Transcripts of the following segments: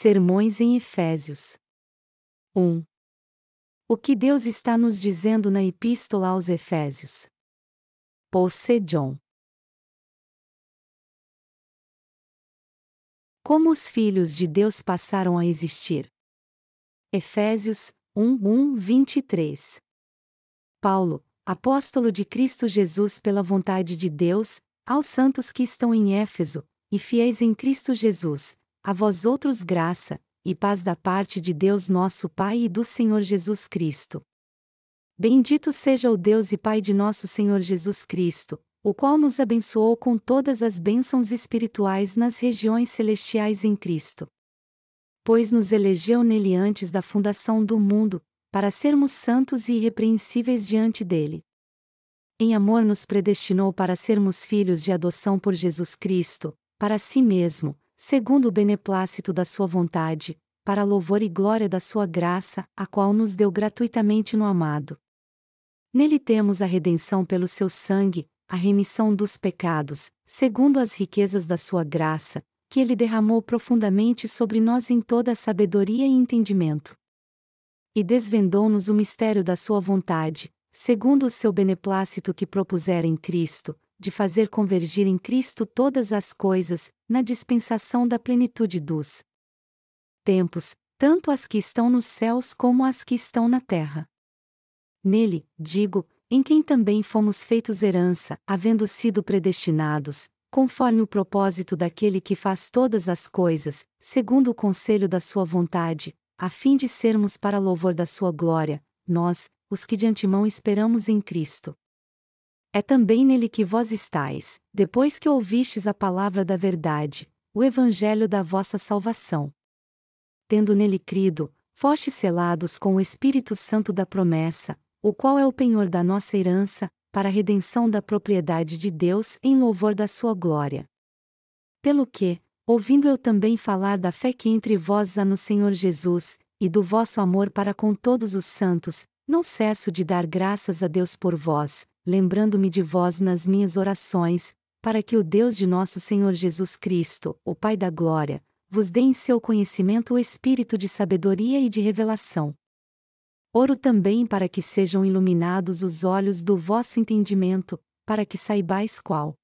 Sermões em Efésios. 1. O que Deus está nos dizendo na Epístola aos Efésios? C. John. Como os filhos de Deus passaram a existir? Efésios 1, 1, 23. Paulo, apóstolo de Cristo Jesus pela vontade de Deus, aos santos que estão em Éfeso, e fiéis em Cristo Jesus, a vós outros graça, e paz da parte de Deus nosso Pai e do Senhor Jesus Cristo. Bendito seja o Deus e Pai de nosso Senhor Jesus Cristo, o qual nos abençoou com todas as bênçãos espirituais nas regiões celestiais em Cristo. Pois nos elegeu nele antes da fundação do mundo, para sermos santos e irrepreensíveis diante dele. Em amor nos predestinou para sermos filhos de adoção por Jesus Cristo, para si mesmo, segundo o beneplácito da Sua vontade, para louvor e glória da Sua graça, a qual nos deu gratuitamente no amado. Nele temos a redenção pelo seu sangue, a remissão dos pecados, segundo as riquezas da Sua graça, que Ele derramou profundamente sobre nós em toda a sabedoria e entendimento. E desvendou-nos o mistério da Sua vontade, segundo o seu beneplácito que propusera em Cristo, de fazer convergir em Cristo todas as coisas, na dispensação da plenitude dos tempos, tanto as que estão nos céus como as que estão na terra. Nele, digo, em quem também fomos feitos herança, havendo sido predestinados, conforme o propósito daquele que faz todas as coisas, segundo o conselho da sua vontade, a fim de sermos para louvor da sua glória, nós, os que de antemão esperamos em Cristo. É também nele que vós estáis, depois que ouvistes a palavra da verdade, o evangelho da vossa salvação. Tendo nele crido, fostes selados com o Espírito Santo da promessa, o qual é o penhor da nossa herança, para a redenção da propriedade de Deus em louvor da sua glória. Pelo que, ouvindo eu também falar da fé que entre vós há no Senhor Jesus, e do vosso amor para com todos os santos, não cesso de dar graças a Deus por vós, lembrando-me de vós nas minhas orações, para que o Deus de nosso Senhor Jesus Cristo, o Pai da Glória, vos dê em seu conhecimento o espírito de sabedoria e de revelação. Oro também para que sejam iluminados os olhos do vosso entendimento, para que saibais qual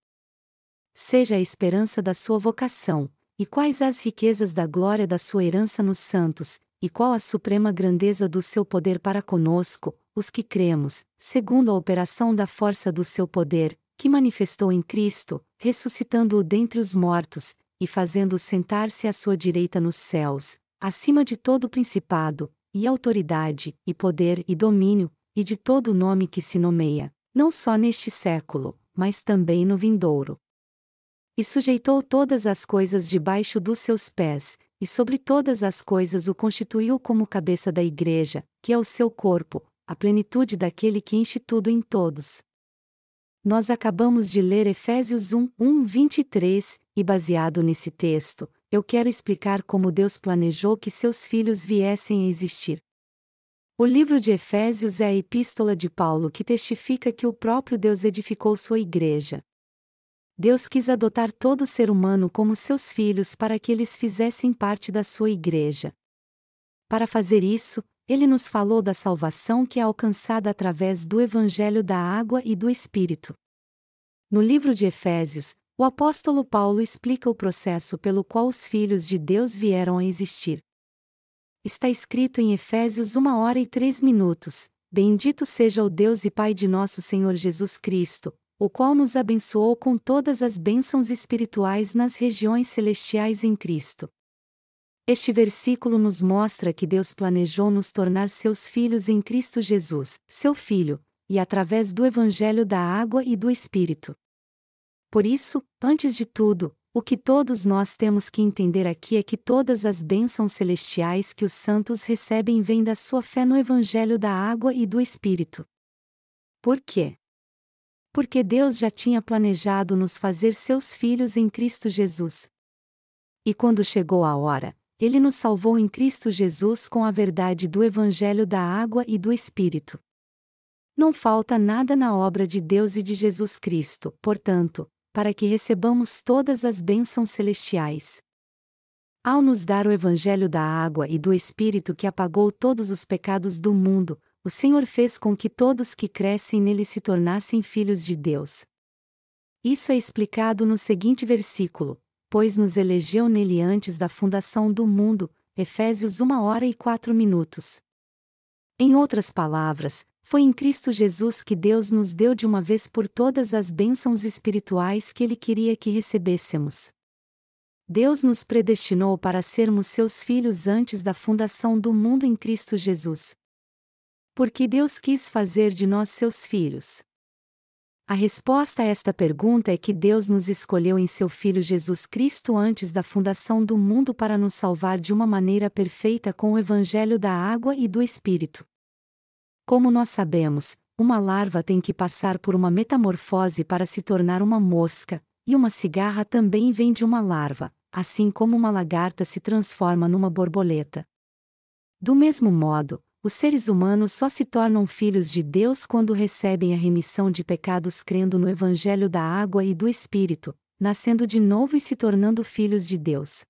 seja a esperança da sua vocação, e quais as riquezas da glória da sua herança nos santos, e qual a suprema grandeza do seu poder para conosco, os que cremos, segundo a operação da força do seu poder, que manifestou em Cristo, ressuscitando-o dentre os mortos, e fazendo-o sentar-se à sua direita nos céus, acima de todo principado, e autoridade, e poder e domínio, e de todo nome que se nomeia, não só neste século, mas também no vindouro. E sujeitou todas as coisas debaixo dos seus pés, e sobre todas as coisas o constituiu como cabeça da Igreja, que é o seu corpo, a plenitude daquele que enche tudo em todos. Nós acabamos de ler Efésios 1, 1, 23, e baseado nesse texto, eu quero explicar como Deus planejou que seus filhos viessem a existir. O livro de Efésios é a epístola de Paulo que testifica que o próprio Deus edificou sua igreja. Deus quis adotar todo ser humano como seus filhos para que eles fizessem parte da sua igreja. Para fazer isso, ele nos falou da salvação que é alcançada através do Evangelho da Água e do Espírito. No livro de Efésios, o apóstolo Paulo explica o processo pelo qual os filhos de Deus vieram a existir. Está escrito em Efésios 1 hora e 3 minutos: Bendito seja o Deus e Pai de nosso Senhor Jesus Cristo, o qual nos abençoou com todas as bênçãos espirituais nas regiões celestiais em Cristo. Este versículo nos mostra que Deus planejou nos tornar seus filhos em Cristo Jesus, seu Filho, e através do Evangelho da Água e do Espírito. Por isso, antes de tudo, o que todos nós temos que entender aqui é que todas as bênçãos celestiais que os santos recebem vêm da sua fé no Evangelho da Água e do Espírito. Por quê? Porque Deus já tinha planejado nos fazer seus filhos em Cristo Jesus. E quando chegou a hora, ele nos salvou em Cristo Jesus com a verdade do Evangelho da água e do Espírito. Não falta nada na obra de Deus e de Jesus Cristo, portanto, para que recebamos todas as bênçãos celestiais. Ao nos dar o Evangelho da água e do Espírito que apagou todos os pecados do mundo, o Senhor fez com que todos que crescem nele se tornassem filhos de Deus. Isso é explicado no seguinte versículo: Pois nos elegeu nele antes da fundação do mundo, Efésios 1 hora e 4 minutos. Em outras palavras, foi em Cristo Jesus que Deus nos deu de uma vez por todas as bênçãos espirituais que Ele queria que recebêssemos. Deus nos predestinou para sermos seus filhos antes da fundação do mundo em Cristo Jesus. Porque Deus quis fazer de nós seus filhos. A resposta a esta pergunta é que Deus nos escolheu em seu Filho Jesus Cristo antes da fundação do mundo para nos salvar de uma maneira perfeita com o Evangelho da água e do Espírito. Como nós sabemos, uma larva tem que passar por uma metamorfose para se tornar uma mosca, e uma cigarra também vem de uma larva, assim como uma lagarta se transforma numa borboleta. Do mesmo modo, os seres humanos só se tornam filhos de Deus quando recebem a remissão de pecados crendo no Evangelho da água e do Espírito, nascendo de novo e se tornando filhos de Deus.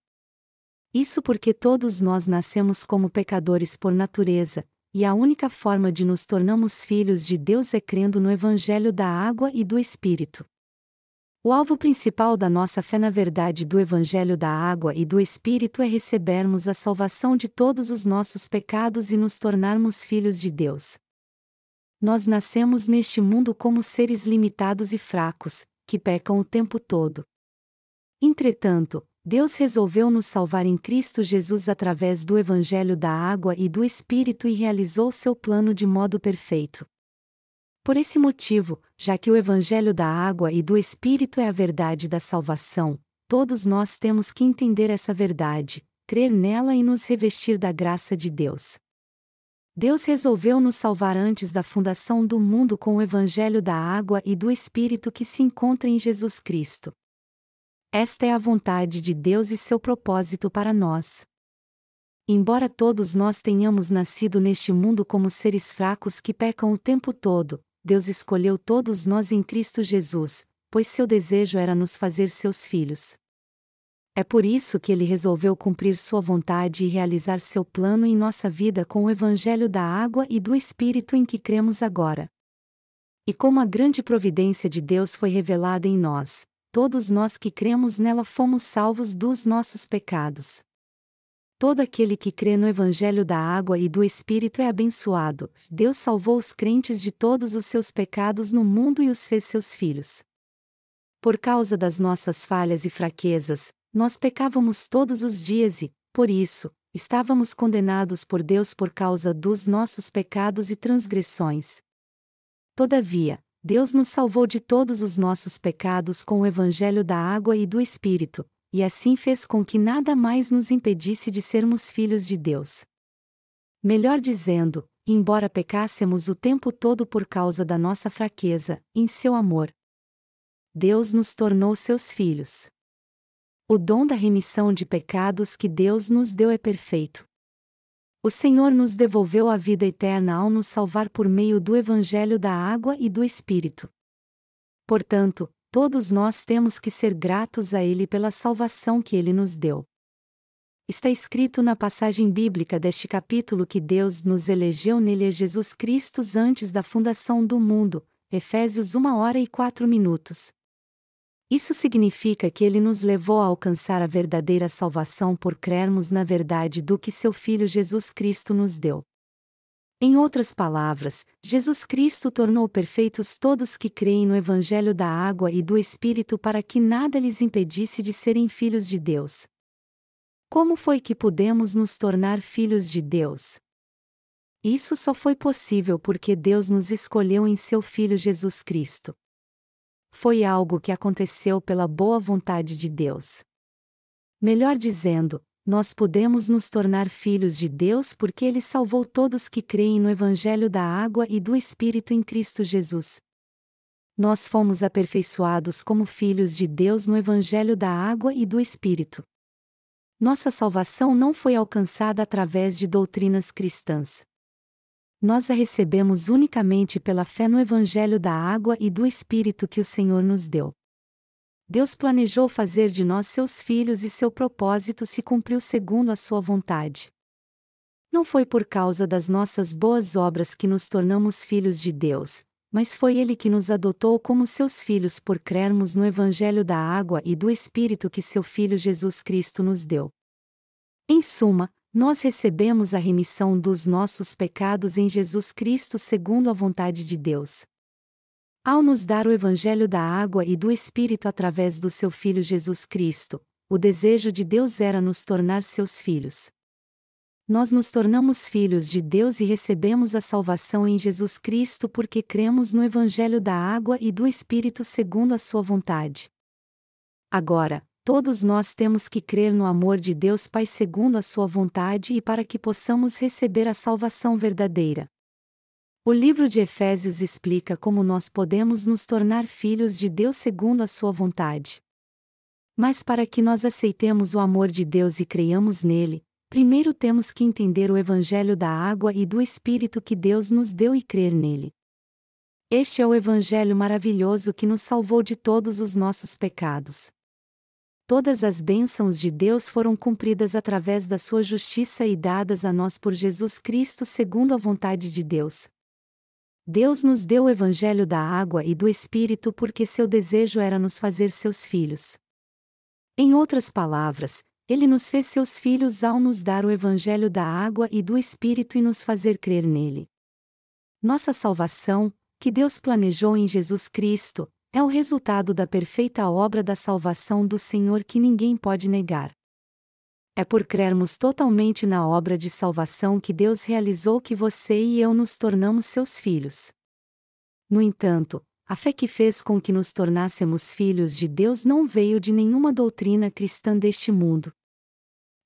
Isso porque todos nós nascemos como pecadores por natureza, e a única forma de nos tornarmos filhos de Deus é crendo no Evangelho da água e do Espírito. O alvo principal da nossa fé na verdade do Evangelho da Água e do Espírito é recebermos a salvação de todos os nossos pecados e nos tornarmos filhos de Deus. Nós nascemos neste mundo como seres limitados e fracos, que pecam o tempo todo. Entretanto, Deus resolveu nos salvar em Cristo Jesus através do Evangelho da Água e do Espírito e realizou seu plano de modo perfeito. Por esse motivo, já que o Evangelho da água e do Espírito é a verdade da salvação, todos nós temos que entender essa verdade, crer nela e nos revestir da graça de Deus. Deus resolveu nos salvar antes da fundação do mundo com o Evangelho da água e do Espírito que se encontra em Jesus Cristo. Esta é a vontade de Deus e seu propósito para nós. Embora todos nós tenhamos nascido neste mundo como seres fracos que pecam o tempo todo, Deus escolheu todos nós em Cristo Jesus, pois seu desejo era nos fazer seus filhos. É por isso que ele resolveu cumprir sua vontade e realizar seu plano em nossa vida com o Evangelho da água e do Espírito em que cremos agora. E como a grande providência de Deus foi revelada em nós, todos nós que cremos nela fomos salvos dos nossos pecados. Todo aquele que crê no Evangelho da água e do Espírito é abençoado. Deus salvou os crentes de todos os seus pecados no mundo e os fez seus filhos. Por causa das nossas falhas e fraquezas, nós pecávamos todos os dias e, por isso, estávamos condenados por Deus por causa dos nossos pecados e transgressões. Todavia, Deus nos salvou de todos os nossos pecados com o Evangelho da água e do Espírito, e assim fez com que nada mais nos impedisse de sermos filhos de Deus. Melhor dizendo, embora pecássemos o tempo todo por causa da nossa fraqueza, em seu amor, Deus nos tornou seus filhos. O dom da remissão de pecados que Deus nos deu é perfeito. O Senhor nos devolveu a vida eterna ao nos salvar por meio do Evangelho da água e do Espírito. Portanto, todos nós temos que ser gratos a Ele pela salvação que Ele nos deu. Está escrito na passagem bíblica deste capítulo que Deus nos elegeu nele a Jesus Cristo antes da fundação do mundo, Efésios 1 hora e 4 minutos. Isso significa que ele nos levou a alcançar a verdadeira salvação por crermos na verdade do que seu Filho Jesus Cristo nos deu. Em outras palavras, Jesus Cristo tornou perfeitos todos que creem no Evangelho da água e do Espírito para que nada lhes impedisse de serem filhos de Deus. Como foi que pudemos nos tornar filhos de Deus? Isso só foi possível porque Deus nos escolheu em seu Filho Jesus Cristo. Foi algo que aconteceu pela boa vontade de Deus. Melhor dizendo, nós podemos nos tornar filhos de Deus porque Ele salvou todos que creem no Evangelho da água e do Espírito em Cristo Jesus. Nós fomos aperfeiçoados como filhos de Deus no Evangelho da água e do Espírito. Nossa salvação não foi alcançada através de doutrinas cristãs. Nós a recebemos unicamente pela fé no Evangelho da água e do Espírito que o Senhor nos deu. Deus planejou fazer de nós seus filhos e seu propósito se cumpriu segundo a sua vontade. Não foi por causa das nossas boas obras que nos tornamos filhos de Deus, mas foi Ele que nos adotou como seus filhos por crermos no Evangelho da água e do Espírito que seu Filho Jesus Cristo nos deu. Em suma, nós recebemos a remissão dos nossos pecados em Jesus Cristo segundo a vontade de Deus. Ao nos dar o Evangelho da água e do Espírito através do seu Filho Jesus Cristo, o desejo de Deus era nos tornar seus filhos. Nós nos tornamos filhos de Deus e recebemos a salvação em Jesus Cristo porque cremos no Evangelho da água e do Espírito segundo a Sua vontade. Agora, todos nós temos que crer no amor de Deus Pai segundo a Sua vontade e para que possamos receber a salvação verdadeira. O livro de Efésios explica como nós podemos nos tornar filhos de Deus segundo a Sua vontade. Mas para que nós aceitemos o amor de Deus e creiamos nele, primeiro temos que entender o Evangelho da água e do Espírito que Deus nos deu e crer nele. Este é o Evangelho maravilhoso que nos salvou de todos os nossos pecados. Todas as bênçãos de Deus foram cumpridas através da sua justiça e dadas a nós por Jesus Cristo segundo a vontade de Deus. Deus nos deu o Evangelho da água e do Espírito porque seu desejo era nos fazer seus filhos. Em outras palavras, ele nos fez seus filhos ao nos dar o Evangelho da água e do Espírito e nos fazer crer nele. Nossa salvação, que Deus planejou em Jesus Cristo, é o resultado da perfeita obra da salvação do Senhor que ninguém pode negar. É por crermos totalmente na obra de salvação que Deus realizou que você e eu nos tornamos seus filhos. No entanto, a fé que fez com que nos tornássemos filhos de Deus não veio de nenhuma doutrina cristã deste mundo.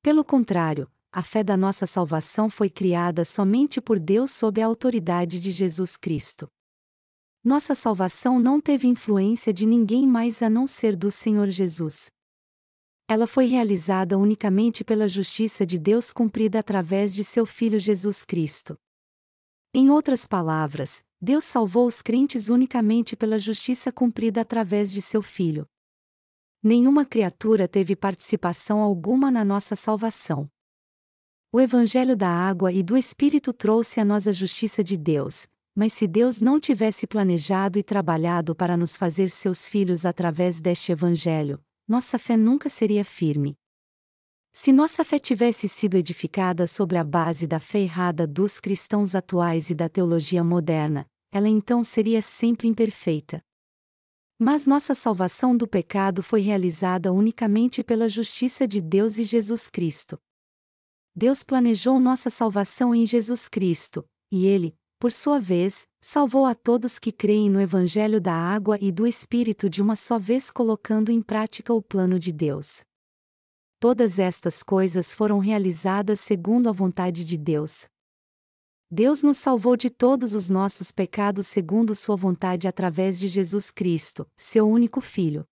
Pelo contrário, a fé da nossa salvação foi criada somente por Deus sob a autoridade de Jesus Cristo. Nossa salvação não teve influência de ninguém mais a não ser do Senhor Jesus. Ela foi realizada unicamente pela justiça de Deus cumprida através de seu Filho Jesus Cristo. Em outras palavras, Deus salvou os crentes unicamente pela justiça cumprida através de seu Filho. Nenhuma criatura teve participação alguma na nossa salvação. O Evangelho da água e do Espírito trouxe a nós a justiça de Deus, mas se Deus não tivesse planejado e trabalhado para nos fazer seus filhos através deste Evangelho, nossa fé nunca seria firme. Se nossa fé tivesse sido edificada sobre a base da fé errada dos cristãos atuais e da teologia moderna, ela então seria sempre imperfeita. Mas nossa salvação do pecado foi realizada unicamente pela justiça de Deus e Jesus Cristo. Deus planejou nossa salvação em Jesus Cristo, e Ele, por sua vez, salvou a todos que creem no Evangelho da água e do Espírito de uma só vez colocando em prática o plano de Deus. Todas estas coisas foram realizadas segundo a vontade de Deus. Deus nos salvou de todos os nossos pecados segundo Sua vontade através de Jesus Cristo, seu único Filho.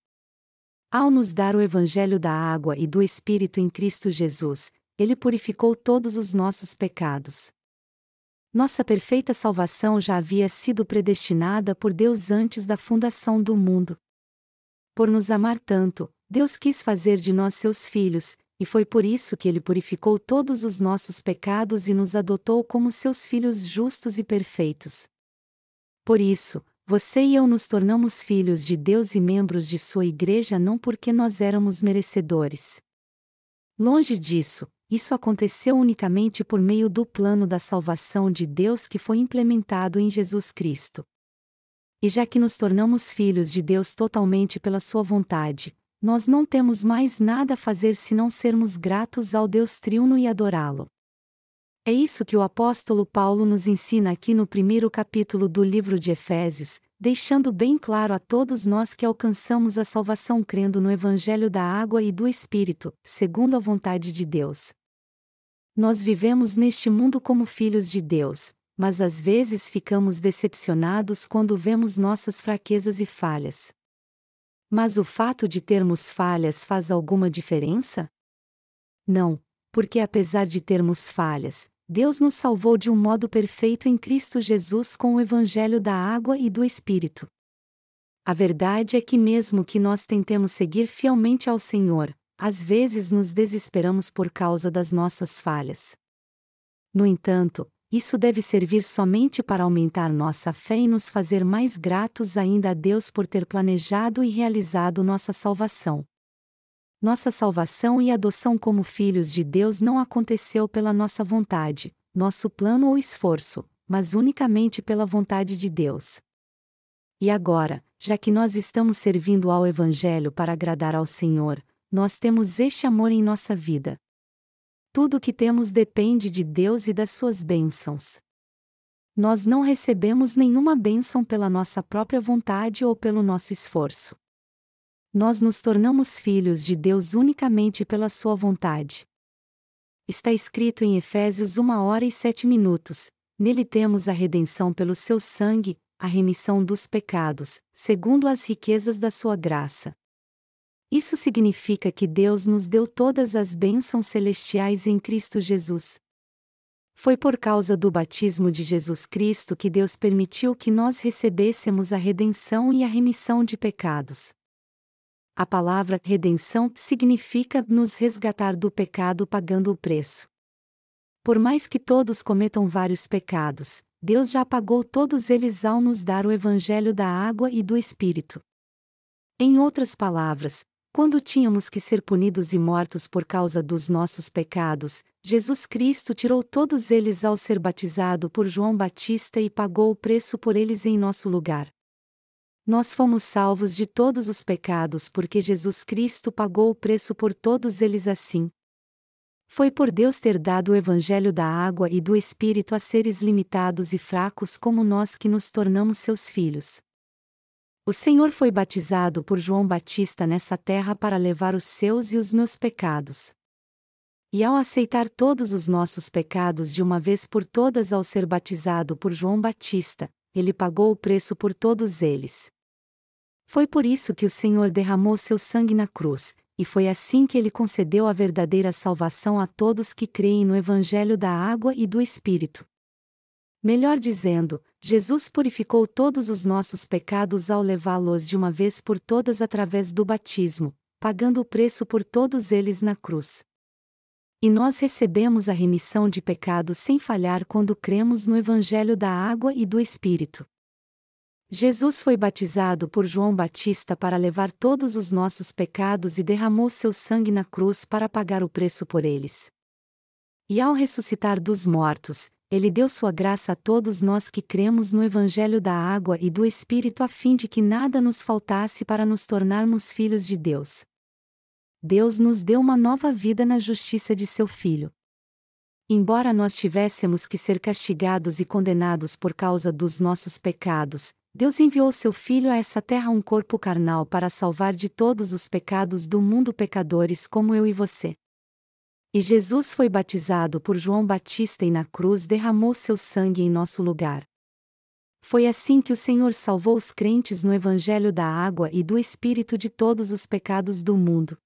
Ao nos dar o Evangelho da água e do Espírito em Cristo Jesus, Ele purificou todos os nossos pecados. Nossa perfeita salvação já havia sido predestinada por Deus antes da fundação do mundo. Por nos amar tanto, Deus quis fazer de nós seus filhos, e foi por isso que ele purificou todos os nossos pecados e nos adotou como seus filhos justos e perfeitos. Por isso, você e eu nos tornamos filhos de Deus e membros de sua igreja não porque nós éramos merecedores. Longe disso, isso aconteceu unicamente por meio do plano da salvação de Deus que foi implementado em Jesus Cristo. E já que nos tornamos filhos de Deus totalmente pela Sua vontade, nós não temos mais nada a fazer senão sermos gratos ao Deus triuno e adorá-lo. É isso que o apóstolo Paulo nos ensina aqui no primeiro capítulo do livro de Efésios, deixando bem claro a todos nós que alcançamos a salvação crendo no Evangelho da água e do Espírito, segundo a vontade de Deus. Nós vivemos neste mundo como filhos de Deus, mas às vezes ficamos decepcionados quando vemos nossas fraquezas e falhas. Mas o fato de termos falhas faz alguma diferença? Não, porque apesar de termos falhas, Deus nos salvou de um modo perfeito em Cristo Jesus com o Evangelho da água e do Espírito. A verdade é que, mesmo que nós tentemos seguir fielmente ao Senhor, às vezes nos desesperamos por causa das nossas falhas. No entanto, isso deve servir somente para aumentar nossa fé e nos fazer mais gratos ainda a Deus por ter planejado e realizado nossa salvação. Nossa salvação e adoção como filhos de Deus não aconteceu pela nossa vontade, nosso plano ou esforço, mas unicamente pela vontade de Deus. E agora, já que nós estamos servindo ao Evangelho para agradar ao Senhor, nós temos este amor em nossa vida. Tudo o que temos depende de Deus e das suas bênçãos. Nós não recebemos nenhuma bênção pela nossa própria vontade ou pelo nosso esforço. Nós nos tornamos filhos de Deus unicamente pela sua vontade. Está escrito em Efésios 1 hora e 7 minutos: Nele temos a redenção pelo seu sangue, a remissão dos pecados, segundo as riquezas da sua graça. Isso significa que Deus nos deu todas as bênçãos celestiais em Cristo Jesus. Foi por causa do batismo de Jesus Cristo que Deus permitiu que nós recebêssemos a redenção e a remissão de pecados. A palavra redenção significa nos resgatar do pecado pagando o preço. Por mais que todos cometam vários pecados, Deus já pagou todos eles ao nos dar o Evangelho da água e do Espírito. Em outras palavras, quando tínhamos que ser punidos e mortos por causa dos nossos pecados, Jesus Cristo tirou todos eles ao ser batizado por João Batista e pagou o preço por eles em nosso lugar. Nós fomos salvos de todos os pecados porque Jesus Cristo pagou o preço por todos eles assim. Foi por Deus ter dado o Evangelho da água e do Espírito a seres limitados e fracos como nós que nos tornamos seus filhos. O Senhor foi batizado por João Batista nessa terra para levar os seus e os meus pecados. E ao aceitar todos os nossos pecados de uma vez por todas ao ser batizado por João Batista, ele pagou o preço por todos eles. Foi por isso que o Senhor derramou seu sangue na cruz, e foi assim que ele concedeu a verdadeira salvação a todos que creem no Evangelho da água e do Espírito. Melhor dizendo, Jesus purificou todos os nossos pecados ao levá-los de uma vez por todas através do batismo, pagando o preço por todos eles na cruz. E nós recebemos a remissão de pecados sem falhar quando cremos no Evangelho da água e do Espírito. Jesus foi batizado por João Batista para levar todos os nossos pecados e derramou seu sangue na cruz para pagar o preço por eles. E ao ressuscitar dos mortos, ele deu sua graça a todos nós que cremos no Evangelho da água e do Espírito a fim de que nada nos faltasse para nos tornarmos filhos de Deus. Deus nos deu uma nova vida na justiça de seu Filho. Embora nós tivéssemos que ser castigados e condenados por causa dos nossos pecados, Deus enviou seu Filho a essa terra um corpo carnal para salvar de todos os pecados do mundo pecadores como eu e você. E Jesus foi batizado por João Batista e na cruz derramou seu sangue em nosso lugar. Foi assim que o Senhor salvou os crentes no Evangelho da água e do Espírito de todos os pecados do mundo.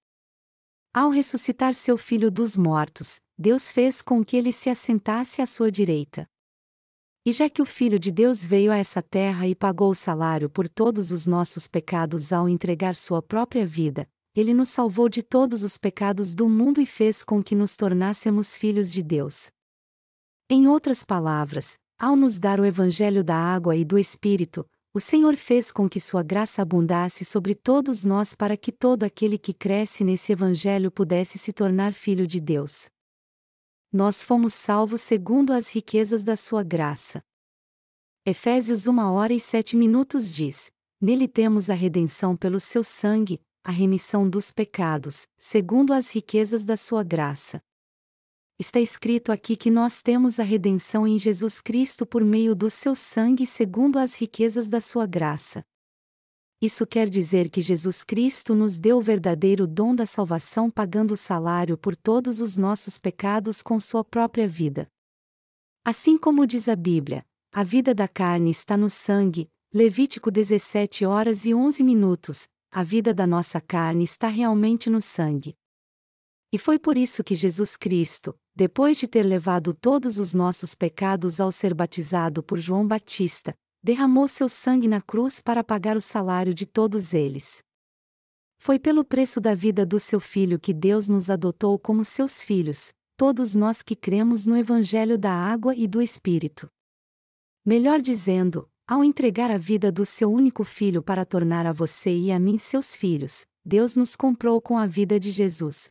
Ao ressuscitar seu Filho dos mortos, Deus fez com que ele se assentasse à sua direita. E já que o Filho de Deus veio a essa terra e pagou o salário por todos os nossos pecados ao entregar sua própria vida, ele nos salvou de todos os pecados do mundo e fez com que nos tornássemos filhos de Deus. Em outras palavras, ao nos dar o Evangelho da água e do Espírito, o Senhor fez com que sua graça abundasse sobre todos nós para que todo aquele que cresce nesse Evangelho pudesse se tornar filho de Deus nós fomos salvos segundo as riquezas da sua graça. Efésios 1 hora e 7 minutos diz: Nele temos a redenção pelo seu sangue, a remissão dos pecados, segundo as riquezas da sua graça. Está escrito aqui que nós temos a redenção em Jesus Cristo por meio do seu sangue, segundo as riquezas da sua graça. Isso quer dizer que Jesus Cristo nos deu o verdadeiro dom da salvação pagando o salário por todos os nossos pecados com sua própria vida. Assim como diz a Bíblia, a vida da carne está no sangue, Levítico 17 horas e 11 minutos, a vida da nossa carne está realmente no sangue. E foi por isso que Jesus Cristo, depois de ter levado todos os nossos pecados ao ser batizado por João Batista, derramou seu sangue na cruz para pagar o salário de todos eles. Foi pelo preço da vida do seu filho que Deus nos adotou como seus filhos, todos nós que cremos no Evangelho da água e do Espírito. Melhor dizendo, ao entregar a vida do seu único filho para tornar a você e a mim seus filhos, Deus nos comprou com a vida de Jesus.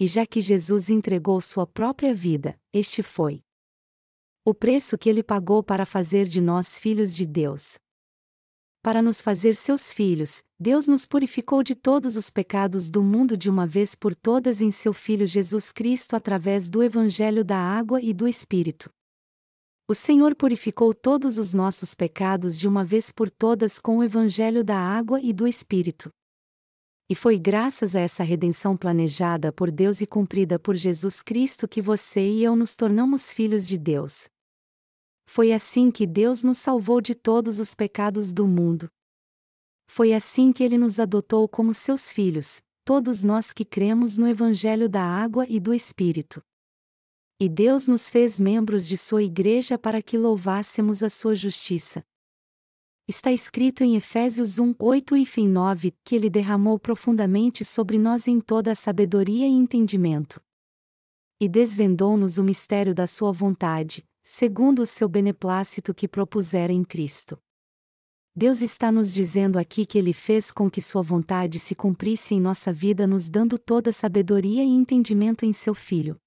E já que Jesus entregou sua própria vida, este foi o preço que ele pagou para fazer de nós filhos de Deus. Para nos fazer seus filhos, Deus nos purificou de todos os pecados do mundo de uma vez por todas em seu Filho Jesus Cristo através do Evangelho da Água e do Espírito. O Senhor purificou todos os nossos pecados de uma vez por todas com o Evangelho da Água e do Espírito. E foi graças a essa redenção planejada por Deus e cumprida por Jesus Cristo que você e eu nos tornamos filhos de Deus. Foi assim que Deus nos salvou de todos os pecados do mundo. Foi assim que Ele nos adotou como seus filhos, todos nós que cremos no Evangelho da Água e do Espírito. E Deus nos fez membros de Sua Igreja para que louvássemos a Sua justiça. Está escrito em Efésios 1, 8 e fim 9 que ele derramou profundamente sobre nós em toda a sabedoria e entendimento. E desvendou-nos o mistério da sua vontade, segundo o seu beneplácito que propusera em Cristo. Deus está nos dizendo aqui que Ele fez com que Sua vontade se cumprisse em nossa vida, nos dando toda sabedoria e entendimento em Seu Filho.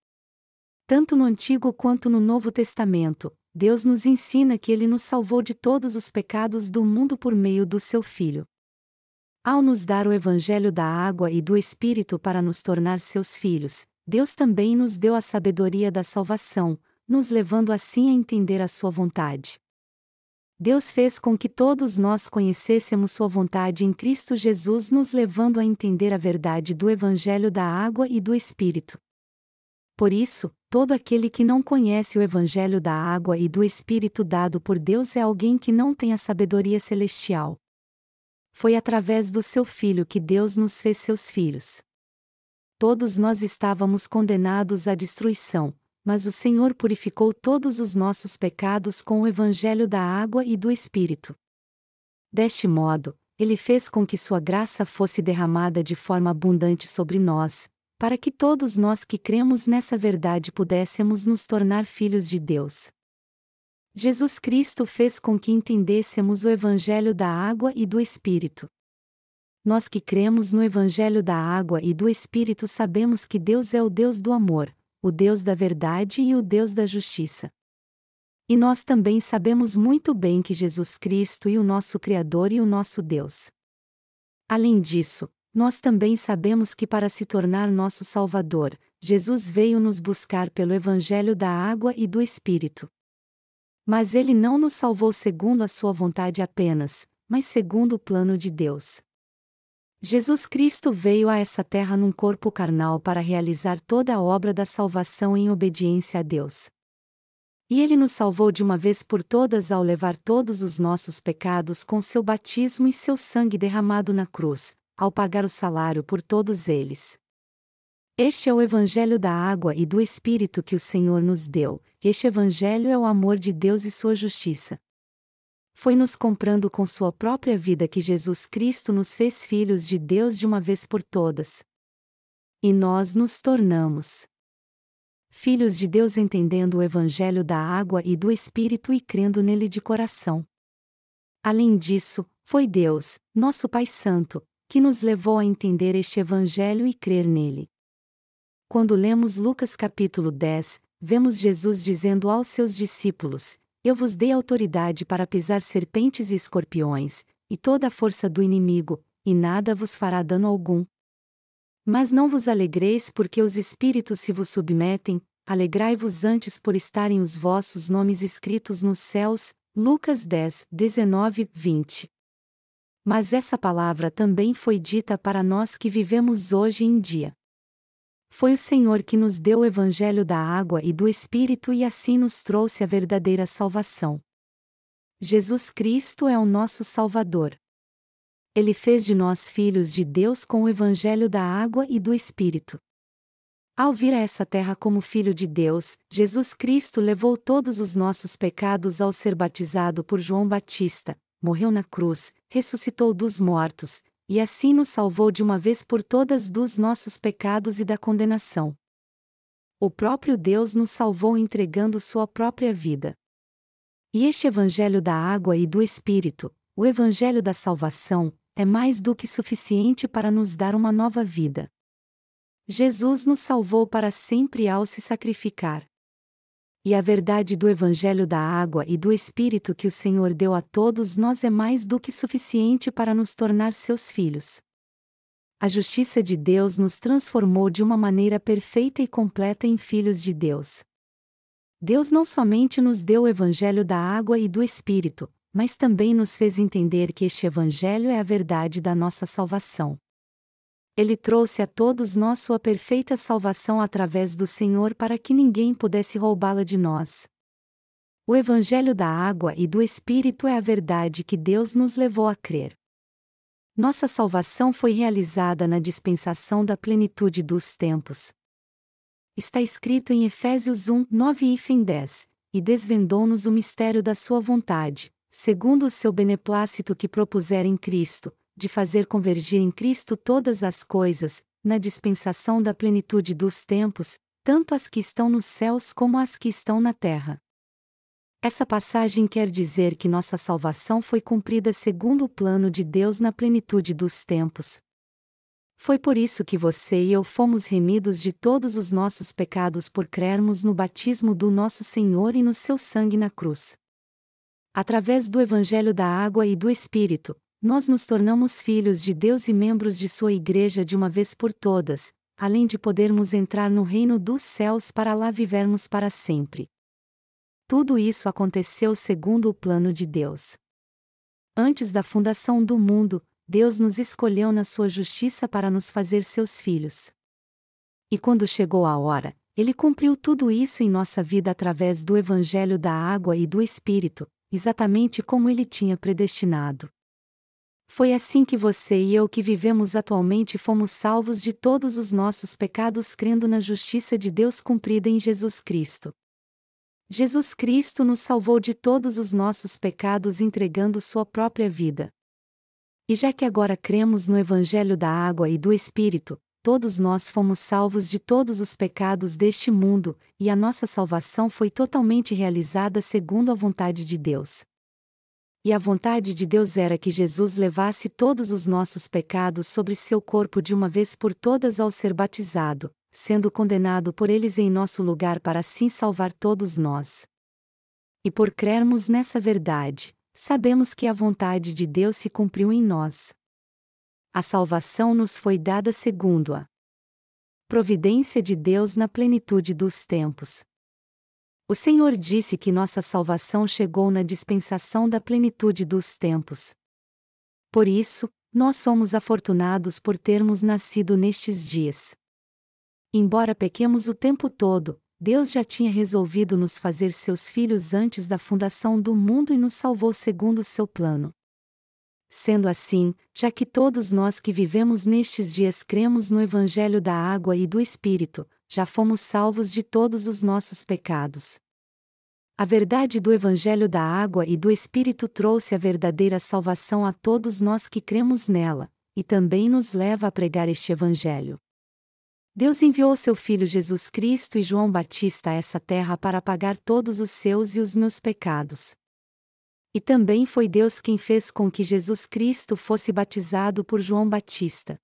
Tanto no Antigo quanto no Novo Testamento, Deus nos ensina que Ele nos salvou de todos os pecados do mundo por meio do Seu Filho. Ao nos dar o Evangelho da água e do Espírito para nos tornar seus filhos, Deus também nos deu a sabedoria da salvação, nos levando assim a entender a Sua vontade. Deus fez com que todos nós conhecêssemos Sua vontade em Cristo Jesus, nos levando a entender a verdade do Evangelho da água e do Espírito. Por isso, todo aquele que não conhece o Evangelho da água e do Espírito dado por Deus é alguém que não tem a sabedoria celestial. Foi através do seu Filho que Deus nos fez seus filhos. Todos nós estávamos condenados à destruição, mas o Senhor purificou todos os nossos pecados com o Evangelho da água e do Espírito. Deste modo, ele fez com que sua graça fosse derramada de forma abundante sobre nós, para que todos nós que cremos nessa verdade pudéssemos nos tornar filhos de Deus. Jesus Cristo fez com que entendêssemos o Evangelho da água e do Espírito. Nós que cremos no Evangelho da água e do Espírito sabemos que Deus é o Deus do amor, o Deus da verdade e o Deus da justiça. E nós também sabemos muito bem que Jesus Cristo é o nosso Criador e o nosso Deus. Além disso, nós também sabemos que para se tornar nosso Salvador, Jesus veio nos buscar pelo Evangelho da água e do Espírito. Mas ele não nos salvou segundo a sua vontade apenas, mas segundo o plano de Deus. Jesus Cristo veio a essa terra num corpo carnal para realizar toda a obra da salvação em obediência a Deus. E ele nos salvou de uma vez por todas ao levar todos os nossos pecados com seu batismo e seu sangue derramado na cruz, ao pagar o salário por todos eles. Este é o Evangelho da água e do Espírito que o Senhor nos deu, este Evangelho é o amor de Deus e sua justiça. Foi nos comprando com sua própria vida que Jesus Cristo nos fez filhos de Deus de uma vez por todas. E nós nos tornamos filhos de Deus entendendo o Evangelho da água e do Espírito e crendo nele de coração. Além disso, foi Deus, nosso Pai Santo, que nos levou a entender este Evangelho e crer nele. Quando lemos Lucas capítulo 10, vemos Jesus dizendo aos seus discípulos: Eu vos dei autoridade para pisar serpentes e escorpiões, e toda a força do inimigo, e nada vos fará dano algum. Mas não vos alegreis porque os espíritos se vos submetem, alegrai-vos antes por estarem os vossos nomes escritos nos céus. Lucas 10, 19, 20. Mas essa palavra também foi dita para nós que vivemos hoje em dia. Foi o Senhor que nos deu o Evangelho da água e do Espírito e assim nos trouxe a verdadeira salvação. Jesus Cristo é o nosso Salvador. Ele fez de nós filhos de Deus com o Evangelho da água e do Espírito. Ao vir a essa terra como Filho de Deus, Jesus Cristo levou todos os nossos pecados ao ser batizado por João Batista, morreu na cruz, ressuscitou dos mortos, e assim nos salvou de uma vez por todas dos nossos pecados e da condenação. O próprio Deus nos salvou entregando sua própria vida. E este Evangelho da água e do Espírito, o Evangelho da salvação, é mais do que suficiente para nos dar uma nova vida. Jesus nos salvou para sempre ao se sacrificar. E a verdade do Evangelho da água e do Espírito que o Senhor deu a todos nós é mais do que suficiente para nos tornar seus filhos. A justiça de Deus nos transformou de uma maneira perfeita e completa em filhos de Deus. Deus não somente nos deu o Evangelho da água e do Espírito, mas também nos fez entender que este Evangelho é a verdade da nossa salvação. Ele trouxe a todos nós sua perfeita salvação através do Senhor para que ninguém pudesse roubá-la de nós. O Evangelho da água e do Espírito é a verdade que Deus nos levou a crer. Nossa salvação foi realizada na dispensação da plenitude dos tempos. Está escrito em Efésios 1, 9 e 10, e desvendou-nos o mistério da sua vontade, segundo o seu beneplácito que propuser em Cristo, de fazer convergir em Cristo todas as coisas, na dispensação da plenitude dos tempos, tanto as que estão nos céus como as que estão na terra. Essa passagem quer dizer que nossa salvação foi cumprida segundo o plano de Deus na plenitude dos tempos. Foi por isso que você e eu fomos remidos de todos os nossos pecados por crermos no batismo do nosso Senhor e no seu sangue na cruz. Através do Evangelho da Água e do Espírito, nós nos tornamos filhos de Deus e membros de Sua Igreja de uma vez por todas, além de podermos entrar no reino dos céus para lá vivermos para sempre. Tudo isso aconteceu segundo o plano de Deus. Antes da fundação do mundo, Deus nos escolheu na sua justiça para nos fazer seus filhos. E quando chegou a hora, Ele cumpriu tudo isso em nossa vida através do Evangelho da Água e do Espírito, exatamente como ele tinha predestinado. Foi assim que você e eu que vivemos atualmente fomos salvos de todos os nossos pecados crendo na justiça de Deus cumprida em Jesus Cristo. Jesus Cristo nos salvou de todos os nossos pecados entregando sua própria vida. E já que agora cremos no Evangelho da Água e do Espírito, todos nós fomos salvos de todos os pecados deste mundo, e a nossa salvação foi totalmente realizada segundo a vontade de Deus. E a vontade de Deus era que Jesus levasse todos os nossos pecados sobre seu corpo de uma vez por todas ao ser batizado, sendo condenado por eles em nosso lugar para assim salvar todos nós. E por crermos nessa verdade, sabemos que a vontade de Deus se cumpriu em nós a salvação nos foi dada segundo a providência de Deus na plenitude dos tempos. O Senhor disse que nossa salvação chegou na dispensação da plenitude dos tempos. Por isso, nós somos afortunados por termos nascido nestes dias. Embora pequemos o tempo todo, Deus já tinha resolvido nos fazer seus filhos antes da fundação do mundo e nos salvou segundo o seu plano. Sendo assim, já que todos nós que vivemos nestes dias cremos no Evangelho da água e do Espírito, já fomos salvos de todos os nossos pecados. A verdade do Evangelho da água e do Espírito trouxe a verdadeira salvação a todos nós que cremos nela, e também nos leva a pregar este Evangelho. Deus enviou seu Filho Jesus Cristo e João Batista a essa terra para pagar todos os seus e os meus pecados. E também foi Deus quem fez com que Jesus Cristo fosse batizado por João Batista.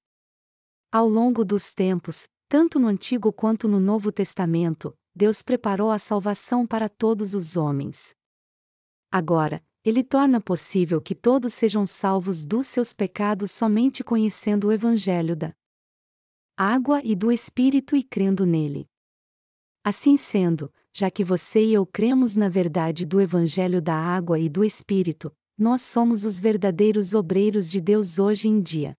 Ao longo dos tempos, tanto no Antigo quanto no Novo Testamento, Deus preparou a salvação para todos os homens. Agora, Ele torna possível que todos sejam salvos dos seus pecados somente conhecendo o Evangelho da água e do Espírito e crendo nele. Assim sendo, já que você e eu cremos na verdade do Evangelho da água e do Espírito, nós somos os verdadeiros obreiros de Deus hoje em dia.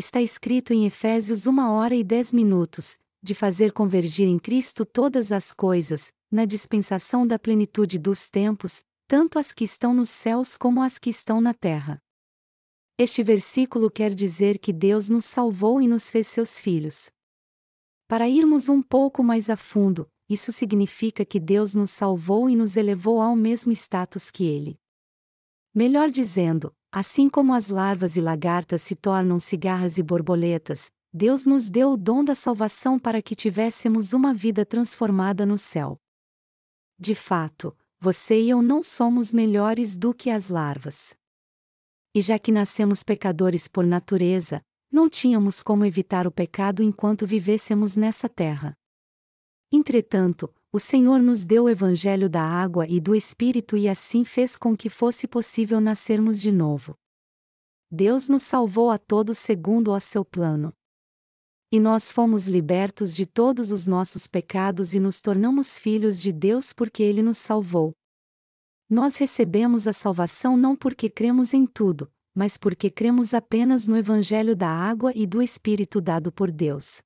Está escrito em Efésios 1 hora e 10 minutos, de fazer convergir em Cristo todas as coisas, na dispensação da plenitude dos tempos, tanto as que estão nos céus como as que estão na terra. Este versículo quer dizer que Deus nos salvou e nos fez seus filhos. Para irmos um pouco mais a fundo, isso significa que Deus nos salvou e nos elevou ao mesmo status que Ele. Melhor dizendo, assim como as larvas e lagartas se tornam cigarras e borboletas, Deus nos deu o dom da salvação para que tivéssemos uma vida transformada no céu. De fato, você e eu não somos melhores do que as larvas. E já que nascemos pecadores por natureza, não tínhamos como evitar o pecado enquanto vivêssemos nessa terra. Entretanto, o Senhor nos deu o Evangelho da água e do Espírito e assim fez com que fosse possível nascermos de novo. Deus nos salvou a todos segundo o seu plano. E nós fomos libertos de todos os nossos pecados e nos tornamos filhos de Deus porque Ele nos salvou. Nós recebemos a salvação não porque cremos em tudo, mas porque cremos apenas no Evangelho da água e do Espírito dado por Deus.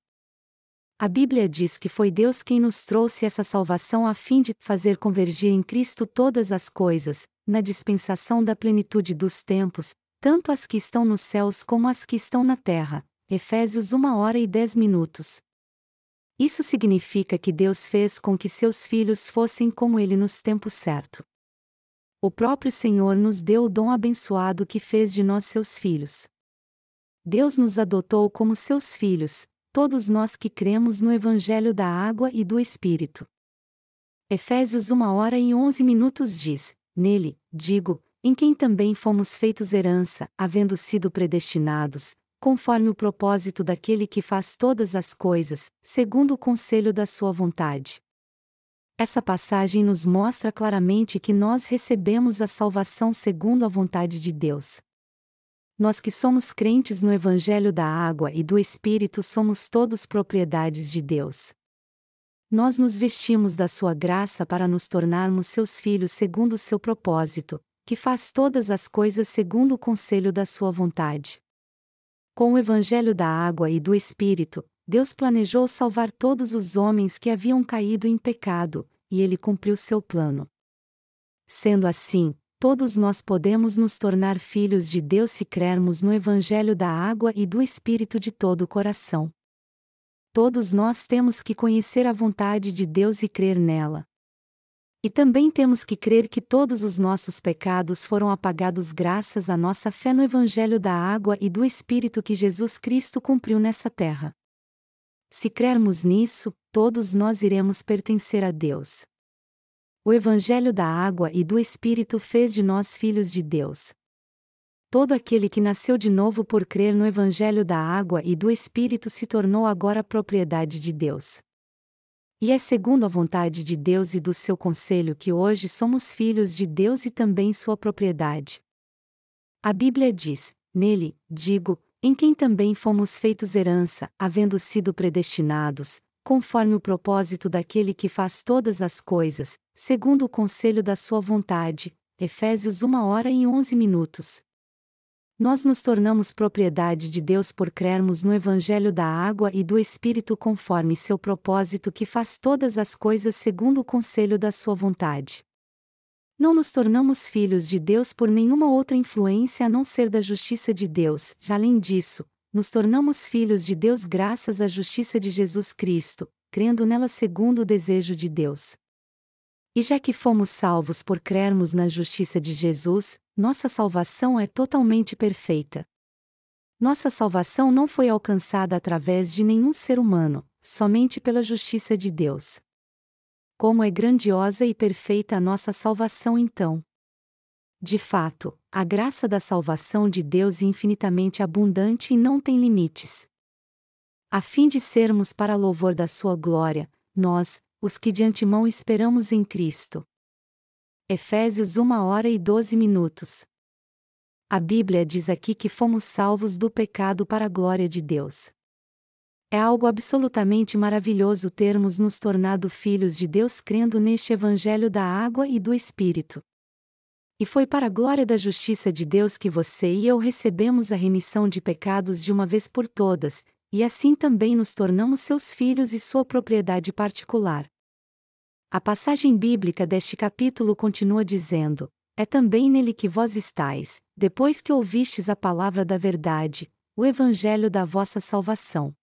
A Bíblia diz que foi Deus quem nos trouxe essa salvação a fim de fazer convergir em Cristo todas as coisas, na dispensação da plenitude dos tempos, tanto as que estão nos céus como as que estão na terra. Efésios 1 hora e 10 minutos. Isso significa que Deus fez com que seus filhos fossem como ele nos tempos certo o próprio Senhor nos deu o dom abençoado que fez de nós seus filhos. Deus nos adotou como seus filhos, todos nós que cremos no Evangelho da Água e do Espírito. Efésios 1 hora e 11 minutos diz: Nele, digo, em quem também fomos feitos herança, havendo sido predestinados, conforme o propósito daquele que faz todas as coisas, segundo o conselho da sua vontade essa passagem nos mostra claramente que nós recebemos a salvação segundo a vontade de Deus. Nós que somos crentes no Evangelho da Água e do Espírito somos todos propriedades de Deus. Nós nos vestimos da Sua graça para nos tornarmos seus filhos segundo o seu propósito, que faz todas as coisas segundo o conselho da Sua vontade. Com o Evangelho da Água e do Espírito, Deus planejou salvar todos os homens que haviam caído em pecado, e ele cumpriu seu plano. Sendo assim, todos nós podemos nos tornar filhos de Deus se crermos no Evangelho da água e do Espírito de todo o coração. Todos nós temos que conhecer a vontade de Deus e crer nela. E também temos que crer que todos os nossos pecados foram apagados graças à nossa fé no Evangelho da água e do Espírito que Jesus Cristo cumpriu nessa terra. Se crermos nisso, todos nós iremos pertencer a Deus. O Evangelho da água e do Espírito fez de nós filhos de Deus. Todo aquele que nasceu de novo por crer no Evangelho da água e do Espírito se tornou agora propriedade de Deus. E é segundo a vontade de Deus e do seu conselho que hoje somos filhos de Deus e também sua propriedade. A Bíblia diz: Nele, digo, em quem também fomos feitos herança, havendo sido predestinados, conforme o propósito daquele que faz todas as coisas, segundo o conselho da sua vontade. Efésios 1 hora e 11 minutos. Nós nos tornamos propriedade de Deus por crermos no Evangelho da água e do Espírito conforme seu propósito que faz todas as coisas segundo o conselho da sua vontade. Não nos tornamos filhos de Deus por nenhuma outra influência a não ser da justiça de Deus, já além disso, nos tornamos filhos de Deus graças à justiça de Jesus Cristo, crendo nela segundo o desejo de Deus. E já que fomos salvos por crermos na justiça de Jesus, nossa salvação é totalmente perfeita. Nossa salvação não foi alcançada através de nenhum ser humano, somente pela justiça de Deus. Como é grandiosa e perfeita a nossa salvação então! De fato, a graça da salvação de Deus é infinitamente abundante e não tem limites. A fim de sermos para louvor da Sua glória, nós, os que de antemão esperamos em Cristo. Efésios 1 hora e 12 minutos. A Bíblia diz aqui que fomos salvos do pecado para a glória de Deus. É algo absolutamente maravilhoso termos nos tornado filhos de Deus crendo neste Evangelho da água e do Espírito. E foi para a glória da justiça de Deus que você e eu recebemos a remissão de pecados de uma vez por todas, e assim também nos tornamos seus filhos e sua propriedade particular. A passagem bíblica deste capítulo continua dizendo: É também nele que vós estáis, depois que ouvistes a palavra da verdade, o evangelho da vossa salvação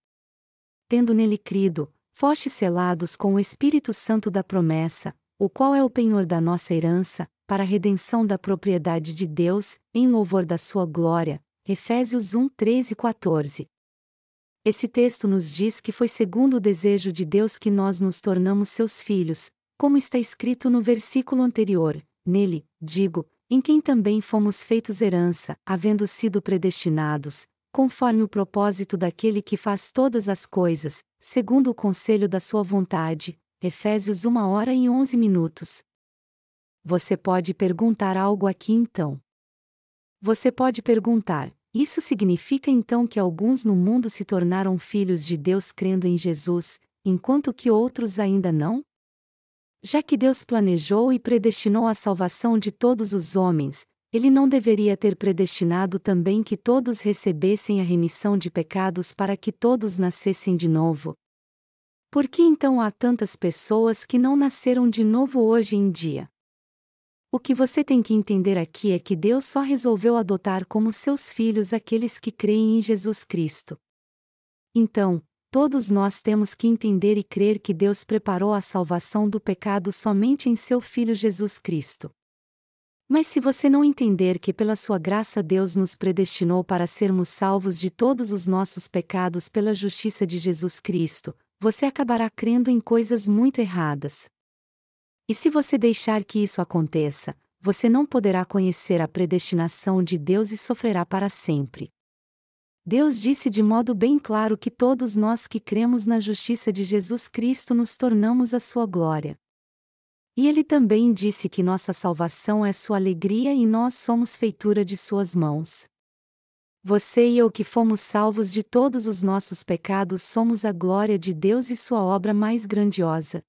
tendo nele crido, foste selados com o Espírito Santo da promessa, o qual é o penhor da nossa herança, para a redenção da propriedade de Deus, em louvor da sua glória. Efésios 1, 13 e 14. Esse texto nos diz que foi segundo o desejo de Deus que nós nos tornamos seus filhos, como está escrito no versículo anterior: Nele, digo, em quem também fomos feitos herança, havendo sido predestinados, conforme o propósito daquele que faz todas as coisas, segundo o conselho da sua vontade. Efésios 1 hora e 11 minutos. Você pode perguntar algo aqui então. Você pode perguntar: isso significa então que alguns no mundo se tornaram filhos de Deus crendo em Jesus, enquanto que outros ainda não? Já que Deus planejou e predestinou a salvação de todos os homens, ele não deveria ter predestinado também que todos recebessem a remissão de pecados para que todos nascessem de novo? Por que então há tantas pessoas que não nasceram de novo hoje em dia? O que você tem que entender aqui é que Deus só resolveu adotar como seus filhos aqueles que creem em Jesus Cristo. Então, todos nós temos que entender e crer que Deus preparou a salvação do pecado somente em seu Filho Jesus Cristo. Mas se você não entender que pela sua graça Deus nos predestinou para sermos salvos de todos os nossos pecados pela justiça de Jesus Cristo, você acabará crendo em coisas muito erradas. E se você deixar que isso aconteça, você não poderá conhecer a predestinação de Deus e sofrerá para sempre. Deus disse de modo bem claro que todos nós que cremos na justiça de Jesus Cristo nos tornamos a sua glória. E ele também disse que nossa salvação é sua alegria e nós somos feitura de suas mãos. Você e eu que fomos salvos de todos os nossos pecados somos a glória de Deus e sua obra mais grandiosa.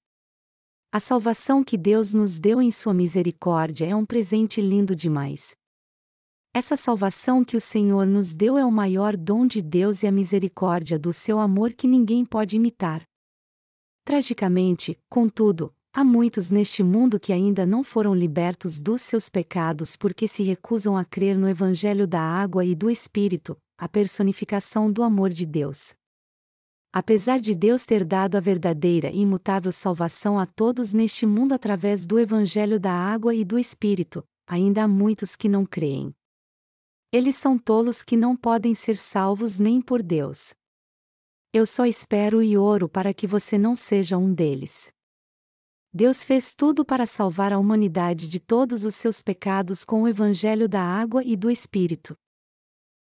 A salvação que Deus nos deu em Sua misericórdia é um presente lindo demais. Essa salvação que o Senhor nos deu é o maior dom de Deus e a misericórdia do seu amor que ninguém pode imitar. Tragicamente, contudo, há muitos neste mundo que ainda não foram libertos dos seus pecados porque se recusam a crer no Evangelho da água e do Espírito, a personificação do amor de Deus. Apesar de Deus ter dado a verdadeira e imutável salvação a todos neste mundo através do Evangelho da água e do Espírito, ainda há muitos que não creem. Eles são tolos que não podem ser salvos nem por Deus. Eu só espero e oro para que você não seja um deles. Deus fez tudo para salvar a humanidade de todos os seus pecados com o Evangelho da água e do Espírito.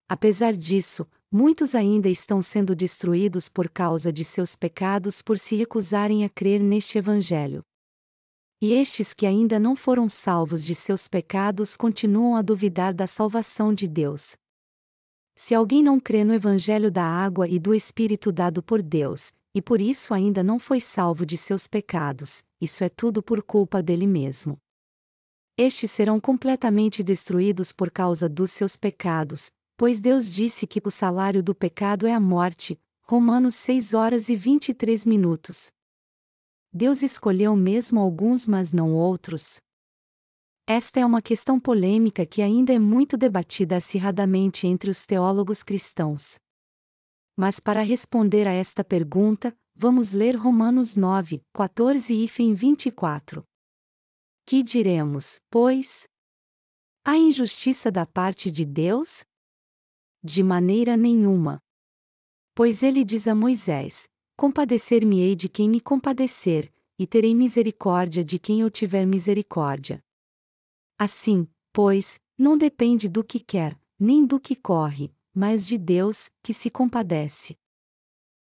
Apesar disso, muitos ainda estão sendo destruídos por causa de seus pecados por se recusarem a crer neste Evangelho. E estes que ainda não foram salvos de seus pecados continuam a duvidar da salvação de Deus. Se alguém não crê no Evangelho da água e do Espírito dado por Deus, e por isso ainda não foi salvo de seus pecados, isso é tudo por culpa dele mesmo. Estes serão completamente destruídos por causa dos seus pecados, Pois Deus disse que o salário do pecado é a morte. Romanos 6 horas e 23 minutos. Deus escolheu mesmo alguns, mas não outros. Esta é uma questão polêmica que ainda é muito debatida acirradamente entre os teólogos cristãos. Mas para responder a esta pergunta, vamos ler Romanos 9, 14 e 24. Que diremos, pois? Há injustiça da parte de Deus? De maneira nenhuma. Pois ele diz a Moisés: Compadecer-me-ei de quem me compadecer, e terei misericórdia de quem eu tiver misericórdia. Assim, pois, não depende do que quer, nem do que corre, mas de Deus, que se compadece.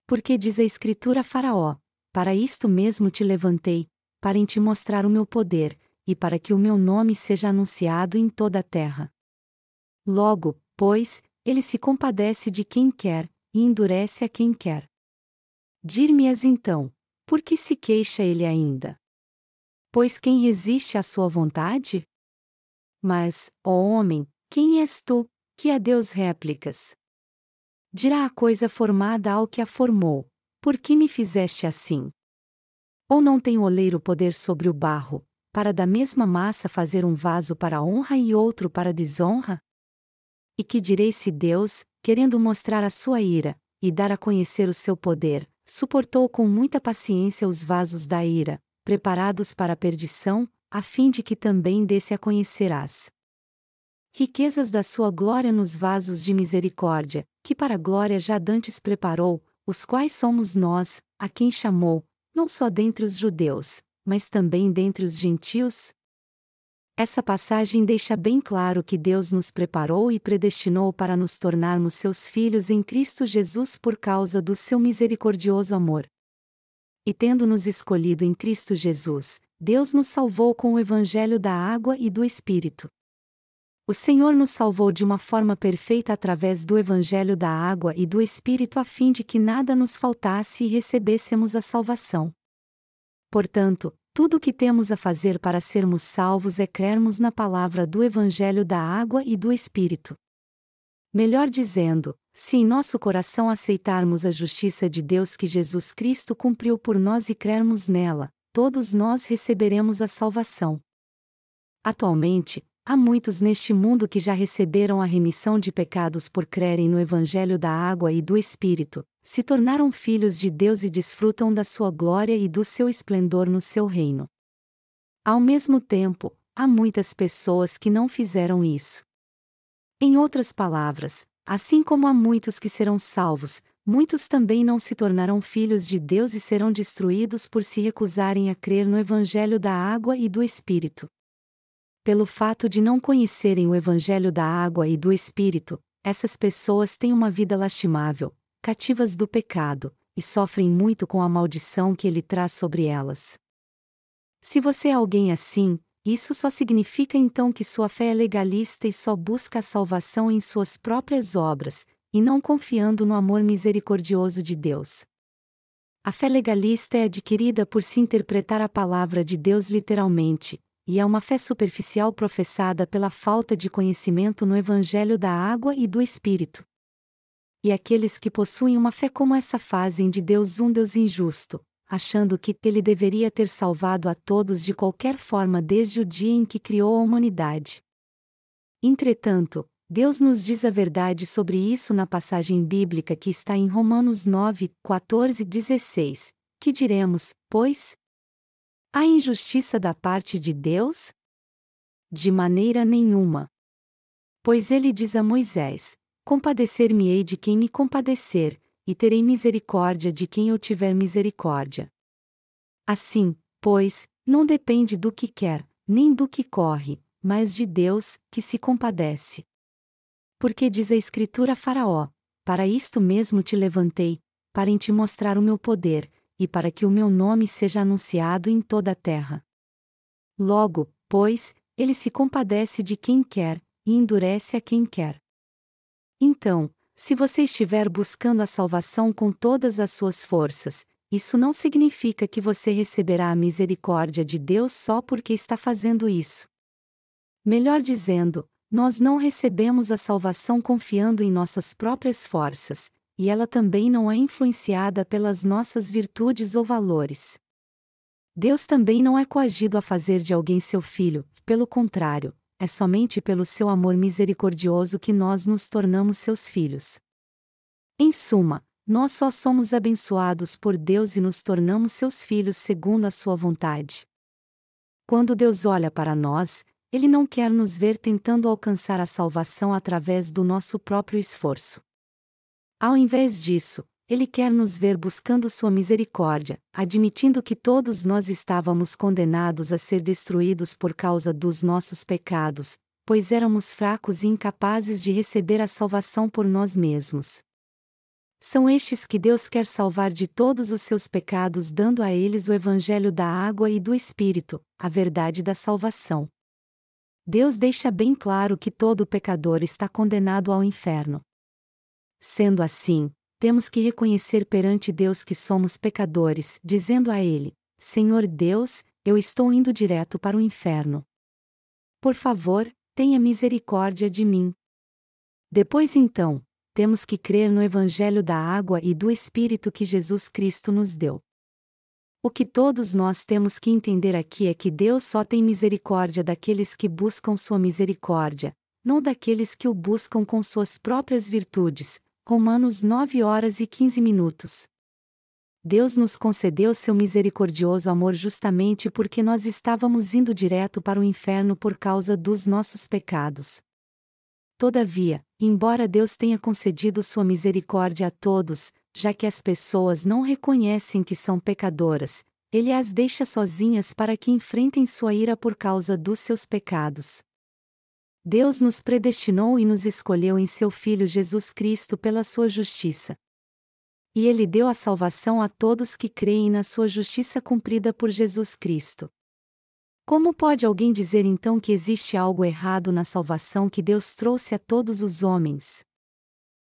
Porque diz a Escritura a Faraó: Para isto mesmo te levantei, para em te mostrar o meu poder, e para que o meu nome seja anunciado em toda a terra. Logo, pois, ele se compadece de quem quer, e endurece a quem quer. Dir-me-as então, por que se queixa ele ainda? Pois quem resiste à sua vontade? Mas, ó homem, quem és tu, que a Deus réplicas? Dirá a coisa formada ao que a formou: Por que me fizeste assim? Ou não tem o oleiro poder sobre o barro, para da mesma massa fazer um vaso para honra e outro para desonra? E que direi se Deus, querendo mostrar a sua ira, e dar a conhecer o seu poder, suportou com muita paciência os vasos da ira, preparados para a perdição, a fim de que também desse a conhecerás. Riquezas da sua glória nos vasos de misericórdia, que para a glória já dantes preparou, os quais somos nós, a quem chamou, não só dentre os judeus, mas também dentre os gentios? Essa passagem deixa bem claro que Deus nos preparou e predestinou para nos tornarmos seus filhos em Cristo Jesus por causa do seu misericordioso amor. E tendo-nos escolhido em Cristo Jesus, Deus nos salvou com o Evangelho da água e do Espírito. O Senhor nos salvou de uma forma perfeita através do Evangelho da água e do Espírito a fim de que nada nos faltasse e recebêssemos a salvação. Portanto, tudo o que temos a fazer para sermos salvos é crermos na palavra do Evangelho da água e do Espírito. Melhor dizendo, se em nosso coração aceitarmos a justiça de Deus que Jesus Cristo cumpriu por nós e crermos nela, todos nós receberemos a salvação. Atualmente, há muitos neste mundo que já receberam a remissão de pecados por crerem no Evangelho da água e do Espírito, se tornaram filhos de Deus e desfrutam da sua glória e do seu esplendor no seu reino. Ao mesmo tempo, há muitas pessoas que não fizeram isso. Em outras palavras, assim como há muitos que serão salvos, muitos também não se tornarão filhos de Deus e serão destruídos por se recusarem a crer no Evangelho da água e do Espírito. Pelo fato de não conhecerem o Evangelho da água e do Espírito, essas pessoas têm uma vida lastimável, cativas do pecado, e sofrem muito com a maldição que ele traz sobre elas. Se você é alguém assim, isso só significa então que sua fé é legalista e só busca a salvação em suas próprias obras, e não confiando no amor misericordioso de Deus. A fé legalista é adquirida por se interpretar a palavra de Deus literalmente, e é uma fé superficial professada pela falta de conhecimento no Evangelho da água e do Espírito e aqueles que possuem uma fé como essa fazem de Deus um Deus injusto, achando que ele deveria ter salvado a todos de qualquer forma desde o dia em que criou a humanidade. Entretanto, Deus nos diz a verdade sobre isso na passagem bíblica que está em Romanos 9, 14 e 16. Que diremos, pois? Há injustiça da parte de Deus? De maneira nenhuma. Pois ele diz a Moisés: Compadecer-me-ei de quem me compadecer, e terei misericórdia de quem eu tiver misericórdia. Assim, pois, não depende do que quer, nem do que corre, mas de Deus, que se compadece. Porque diz a Escritura a Faraó: Para isto mesmo te levantei, para em te mostrar o meu poder, e para que o meu nome seja anunciado em toda a terra. Logo, pois, ele se compadece de quem quer, e endurece a quem quer. Então, se você estiver buscando a salvação com todas as suas forças, isso não significa que você receberá a misericórdia de Deus só porque está fazendo isso. Melhor dizendo, nós não recebemos a salvação confiando em nossas próprias forças, e ela também não é influenciada pelas nossas virtudes ou valores. Deus também não é coagido a fazer de alguém seu filho, pelo contrário, é somente pelo seu amor misericordioso que nós nos tornamos seus filhos. Em suma, nós só somos abençoados por Deus e nos tornamos seus filhos segundo a sua vontade. Quando Deus olha para nós, Ele não quer nos ver tentando alcançar a salvação através do nosso próprio esforço. Ao invés disso, ele quer nos ver buscando sua misericórdia, admitindo que todos nós estávamos condenados a ser destruídos por causa dos nossos pecados, pois éramos fracos e incapazes de receber a salvação por nós mesmos. São estes que Deus quer salvar de todos os seus pecados, dando a eles o Evangelho da água e do Espírito, a verdade da salvação. Deus deixa bem claro que todo pecador está condenado ao inferno. Sendo assim, temos que reconhecer perante Deus que somos pecadores, dizendo a Ele: Senhor Deus, eu estou indo direto para o inferno. Por favor, tenha misericórdia de mim. Depois então, temos que crer no Evangelho da água e do Espírito que Jesus Cristo nos deu. O que todos nós temos que entender aqui é que Deus só tem misericórdia daqueles que buscam sua misericórdia, não daqueles que o buscam com suas próprias virtudes, Romanos 9 horas e 15 minutos. Deus nos concedeu seu misericordioso amor justamente porque nós estávamos indo direto para o inferno por causa dos nossos pecados. Todavia, embora Deus tenha concedido sua misericórdia a todos, já que as pessoas não reconhecem que são pecadoras, ele as deixa sozinhas para que enfrentem sua ira por causa dos seus pecados. Deus nos predestinou e nos escolheu em seu Filho Jesus Cristo pela sua justiça. E ele deu a salvação a todos que creem na sua justiça cumprida por Jesus Cristo. Como pode alguém dizer então que existe algo errado na salvação que Deus trouxe a todos os homens?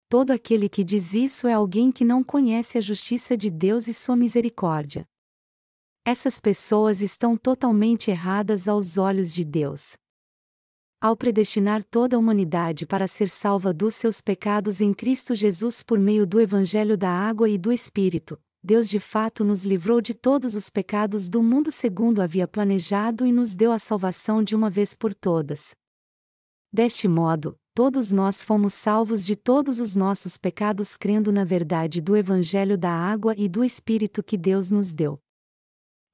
Todo aquele que diz isso é alguém que não conhece a justiça de Deus e sua misericórdia. Essas pessoas estão totalmente erradas aos olhos de Deus. Ao predestinar toda a humanidade para ser salva dos seus pecados em Cristo Jesus por meio do Evangelho da Água e do Espírito, Deus de fato nos livrou de todos os pecados do mundo segundo havia planejado e nos deu a salvação de uma vez por todas. Deste modo, todos nós fomos salvos de todos os nossos pecados crendo na verdade do Evangelho da Água e do Espírito que Deus nos deu.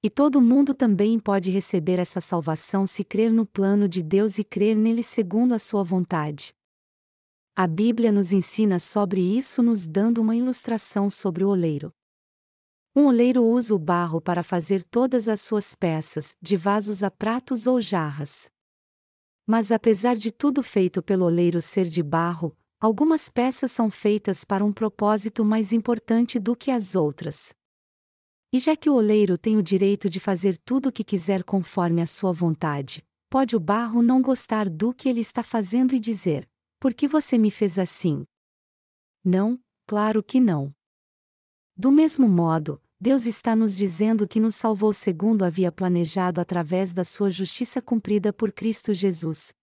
E todo mundo também pode receber essa salvação se crer no plano de Deus e crer nele segundo a sua vontade. A Bíblia nos ensina sobre isso, nos dando uma ilustração sobre o oleiro. Um oleiro usa o barro para fazer todas as suas peças, de vasos a pratos ou jarras. Mas apesar de tudo feito pelo oleiro ser de barro, algumas peças são feitas para um propósito mais importante do que as outras. E já que o oleiro tem o direito de fazer tudo o que quiser conforme a sua vontade, pode o barro não gostar do que ele está fazendo e dizer: Por que você me fez assim? Não, claro que não. Do mesmo modo, Deus está nos dizendo que nos salvou segundo havia planejado através da sua justiça cumprida por Cristo Jesus.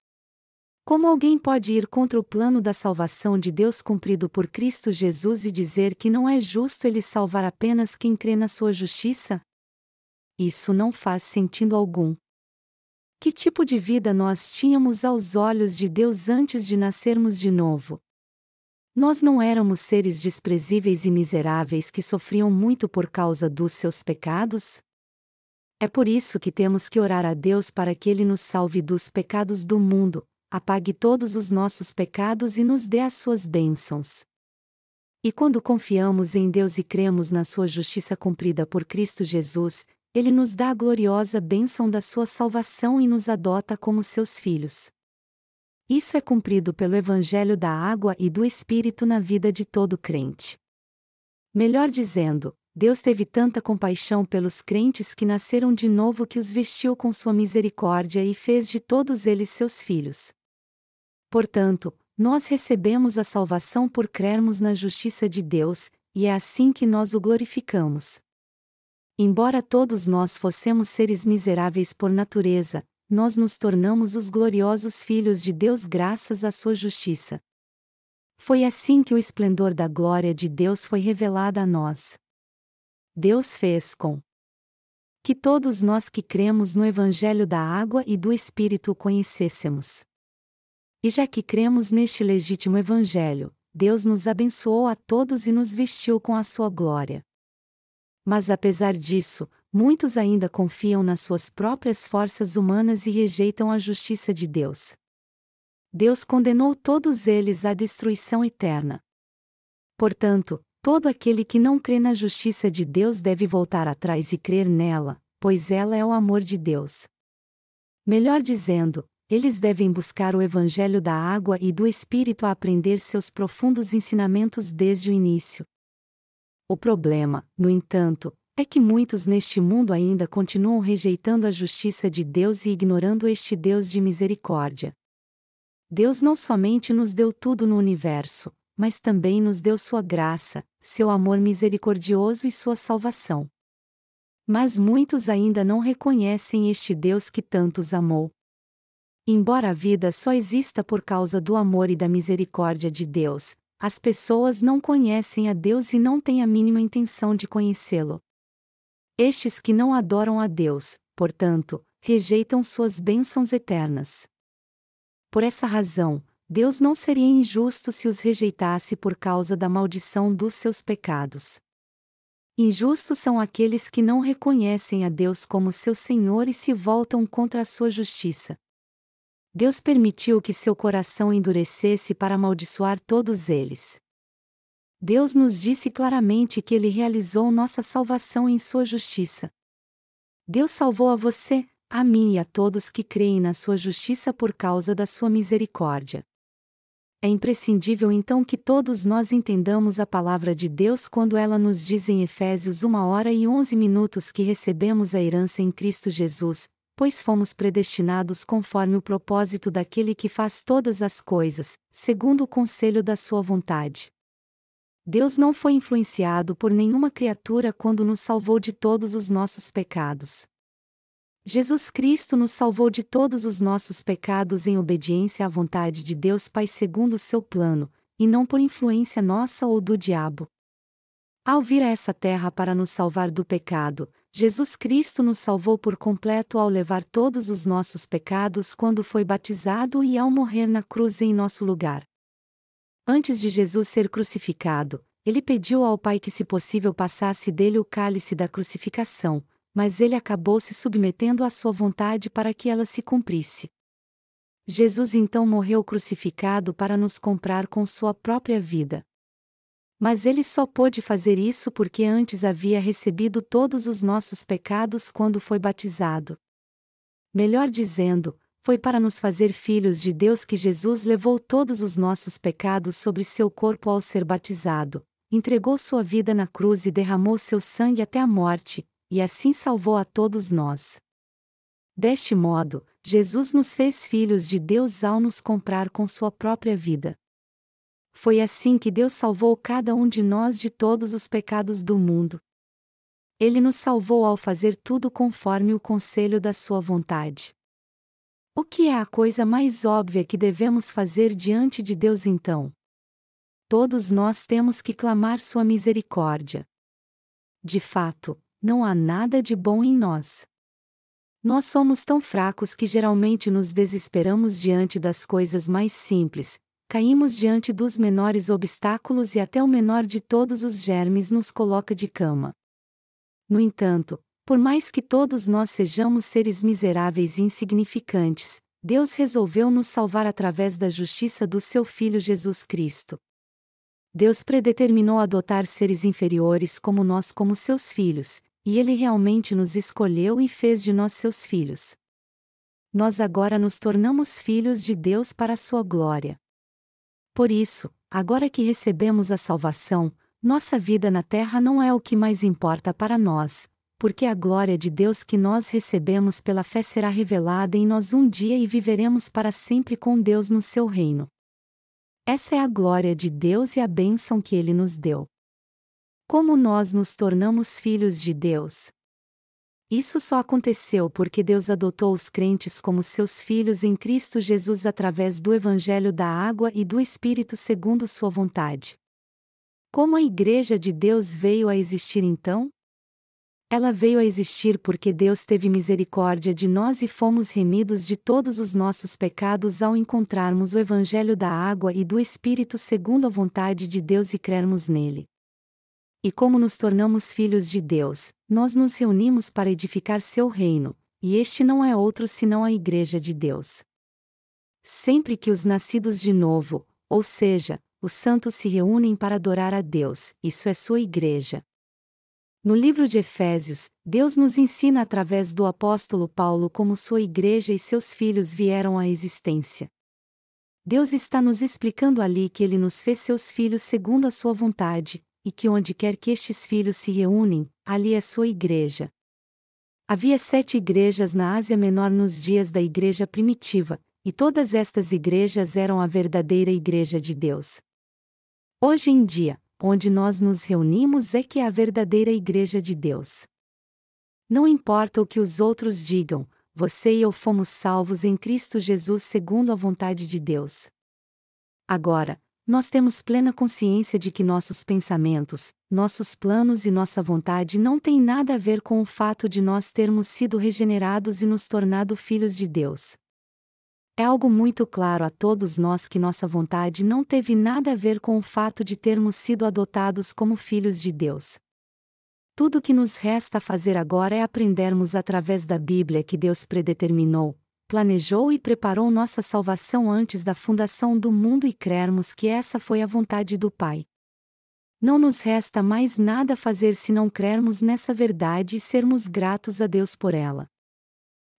Como alguém pode ir contra o plano da salvação de Deus cumprido por Cristo Jesus e dizer que não é justo ele salvar apenas quem crê na sua justiça? Isso não faz sentido algum. Que tipo de vida nós tínhamos aos olhos de Deus antes de nascermos de novo? Nós não éramos seres desprezíveis e miseráveis que sofriam muito por causa dos seus pecados? É por isso que temos que orar a Deus para que Ele nos salve dos pecados do mundo, apague todos os nossos pecados e nos dê as suas bênçãos. E quando confiamos em Deus e cremos na sua justiça cumprida por Cristo Jesus, ele nos dá a gloriosa bênção da sua salvação e nos adota como seus filhos. Isso é cumprido pelo Evangelho da água e do Espírito na vida de todo crente. Melhor dizendo, Deus teve tanta compaixão pelos crentes que nasceram de novo que os vestiu com sua misericórdia e fez de todos eles seus filhos. Portanto, nós recebemos a salvação por crermos na justiça de Deus, e é assim que nós o glorificamos. Embora todos nós fossemos seres miseráveis por natureza, nós nos tornamos os gloriosos filhos de Deus graças à sua justiça. Foi assim que o esplendor da glória de Deus foi revelado a nós. Deus fez com que todos nós que cremos no Evangelho da Água e do Espírito o conhecêssemos. E já que cremos neste legítimo Evangelho, Deus nos abençoou a todos e nos vestiu com a sua glória. Mas apesar disso, muitos ainda confiam nas suas próprias forças humanas e rejeitam a justiça de Deus. Deus condenou todos eles à destruição eterna. Portanto, todo aquele que não crê na justiça de Deus deve voltar atrás e crer nela, pois ela é o amor de Deus. Melhor dizendo, eles devem buscar o Evangelho da água e do Espírito a aprender seus profundos ensinamentos desde o início. O problema, no entanto, é que muitos neste mundo ainda continuam rejeitando a justiça de Deus e ignorando este Deus de misericórdia. Deus não somente nos deu tudo no universo, mas também nos deu sua graça, seu amor misericordioso e sua salvação. Mas muitos ainda não reconhecem este Deus que tantos amou. Embora a vida só exista por causa do amor e da misericórdia de Deus, as pessoas não conhecem a Deus e não têm a mínima intenção de conhecê-lo. Estes que não adoram a Deus, portanto, rejeitam suas bênçãos eternas. Por essa razão, Deus não seria injusto se os rejeitasse por causa da maldição dos seus pecados. Injustos são aqueles que não reconhecem a Deus como seu Senhor e se voltam contra a sua justiça. Deus permitiu que seu coração endurecesse para amaldiçoar todos eles. Deus nos disse claramente que Ele realizou nossa salvação em Sua justiça. Deus salvou a você, a mim e a todos que creem na Sua justiça por causa da Sua misericórdia. É imprescindível então que todos nós entendamos a palavra de Deus quando ela nos diz em Efésios 1 hora e 11 minutos que recebemos a herança em Cristo Jesus, pois fomos predestinados conforme o propósito daquele que faz todas as coisas, segundo o conselho da sua vontade. Deus não foi influenciado por nenhuma criatura quando nos salvou de todos os nossos pecados. Jesus Cristo nos salvou de todos os nossos pecados em obediência à vontade de Deus Pai segundo o seu plano, e não por influência nossa ou do diabo. Ao vir a essa terra para nos salvar do pecado, Jesus Cristo nos salvou por completo ao levar todos os nossos pecados quando foi batizado e ao morrer na cruz em nosso lugar. Antes de Jesus ser crucificado, ele pediu ao Pai que, se possível, passasse dele o cálice da crucificação, mas ele acabou se submetendo à sua vontade para que ela se cumprisse. Jesus então morreu crucificado para nos comprar com sua própria vida. Mas ele só pôde fazer isso porque antes havia recebido todos os nossos pecados quando foi batizado. Melhor dizendo, foi para nos fazer filhos de Deus que Jesus levou todos os nossos pecados sobre seu corpo ao ser batizado, entregou sua vida na cruz e derramou seu sangue até a morte, e assim salvou a todos nós. Deste modo, Jesus nos fez filhos de Deus ao nos comprar com sua própria vida. Foi assim que Deus salvou cada um de nós de todos os pecados do mundo. Ele nos salvou ao fazer tudo conforme o conselho da sua vontade. O que é a coisa mais óbvia que devemos fazer diante de Deus então? Todos nós temos que clamar sua misericórdia. De fato, não há nada de bom em nós. Nós somos tão fracos que geralmente nos desesperamos diante das coisas mais simples, caímos diante dos menores obstáculos e até o menor de todos os germes nos coloca de cama. No entanto, por mais que todos nós sejamos seres miseráveis e insignificantes, Deus resolveu nos salvar através da justiça do seu Filho Jesus Cristo. Deus predeterminou adotar seres inferiores como nós como seus filhos, e Ele realmente nos escolheu e fez de nós seus filhos. Nós agora nos tornamos filhos de Deus para a sua glória. Por isso, agora que recebemos a salvação, nossa vida na terra não é o que mais importa para nós, porque a glória de Deus que nós recebemos pela fé será revelada em nós um dia e viveremos para sempre com Deus no seu reino. Essa é a glória de Deus e a bênção que ele nos deu. Como nós nos tornamos filhos de Deus? Isso só aconteceu porque Deus adotou os crentes como seus filhos em Cristo Jesus através do Evangelho da Água e do Espírito segundo Sua vontade. Como a Igreja de Deus veio a existir então? Ela veio a existir porque Deus teve misericórdia de nós e fomos remidos de todos os nossos pecados ao encontrarmos o Evangelho da Água e do Espírito segundo a vontade de Deus e crermos nele. E como nos tornamos filhos de Deus, nós nos reunimos para edificar seu reino, e este não é outro senão a Igreja de Deus. Sempre que os nascidos de novo, ou seja, os santos se reúnem para adorar a Deus, isso é sua Igreja. No livro de Efésios, Deus nos ensina através do apóstolo Paulo como sua Igreja e seus filhos vieram à existência. Deus está nos explicando ali que ele nos fez seus filhos segundo a sua vontade, e que onde quer que estes filhos se reúnem, ali é sua igreja. Havia sete igrejas na Ásia Menor nos dias da igreja primitiva, e todas estas igrejas eram a verdadeira igreja de Deus. Hoje em dia, onde nós nos reunimos é que é a verdadeira igreja de Deus. Não importa o que os outros digam, você e eu fomos salvos em Cristo Jesus segundo a vontade de Deus. Agora, nós temos plena consciência de que nossos pensamentos, nossos planos e nossa vontade não têm nada a ver com o fato de nós termos sido regenerados e nos tornado filhos de Deus. É algo muito claro a todos nós que nossa vontade não teve nada a ver com o fato de termos sido adotados como filhos de Deus. Tudo o que nos resta fazer agora é aprendermos através da Bíblia que Deus predeterminou, planejou e preparou nossa salvação antes da fundação do mundo e crermos que essa foi a vontade do Pai. Não nos resta mais nada a fazer se não crermos nessa verdade e sermos gratos a Deus por ela.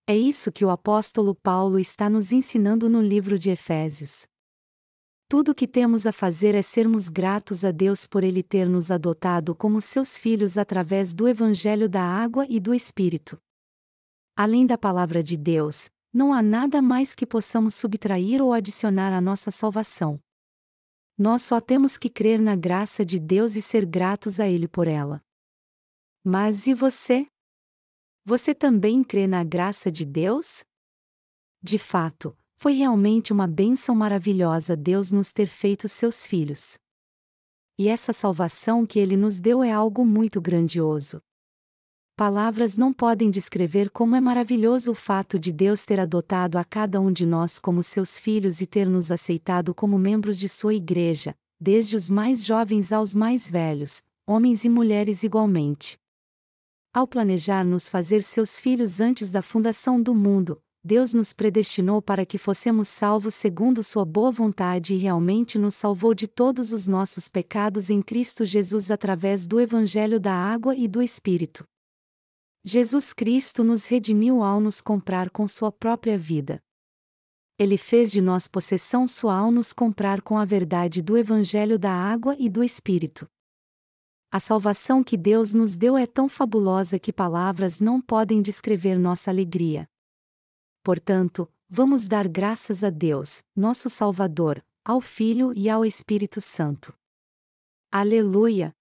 É isso que o apóstolo Paulo está nos ensinando no livro de Efésios. Tudo o que temos a fazer é sermos gratos a Deus por Ele ter nos adotado como seus filhos através do Evangelho da Água e do Espírito. Além da palavra de Deus, não há nada mais que possamos subtrair ou adicionar à nossa salvação. Nós só temos que crer na graça de Deus e ser gratos a Ele por ela. Mas e você? Você também crê na graça de Deus? De fato, foi realmente uma bênção maravilhosa Deus nos ter feito seus filhos. E essa salvação que Ele nos deu é algo muito grandioso. Palavras não podem descrever como é maravilhoso o fato de Deus ter adotado a cada um de nós como seus filhos e ter nos aceitado como membros de sua igreja, desde os mais jovens aos mais velhos, homens e mulheres igualmente. Ao planejar nos fazer seus filhos antes da fundação do mundo, Deus nos predestinou para que fossemos salvos segundo Sua boa vontade e realmente nos salvou de todos os nossos pecados em Cristo Jesus através do Evangelho da Água e do Espírito. Jesus Cristo nos redimiu ao nos comprar com Sua própria vida. Ele fez de nós possessão sua ao nos comprar com a verdade do Evangelho da Água e do Espírito. A salvação que Deus nos deu é tão fabulosa que palavras não podem descrever nossa alegria. Portanto, vamos dar graças a Deus, nosso Salvador, ao Filho e ao Espírito Santo. Aleluia!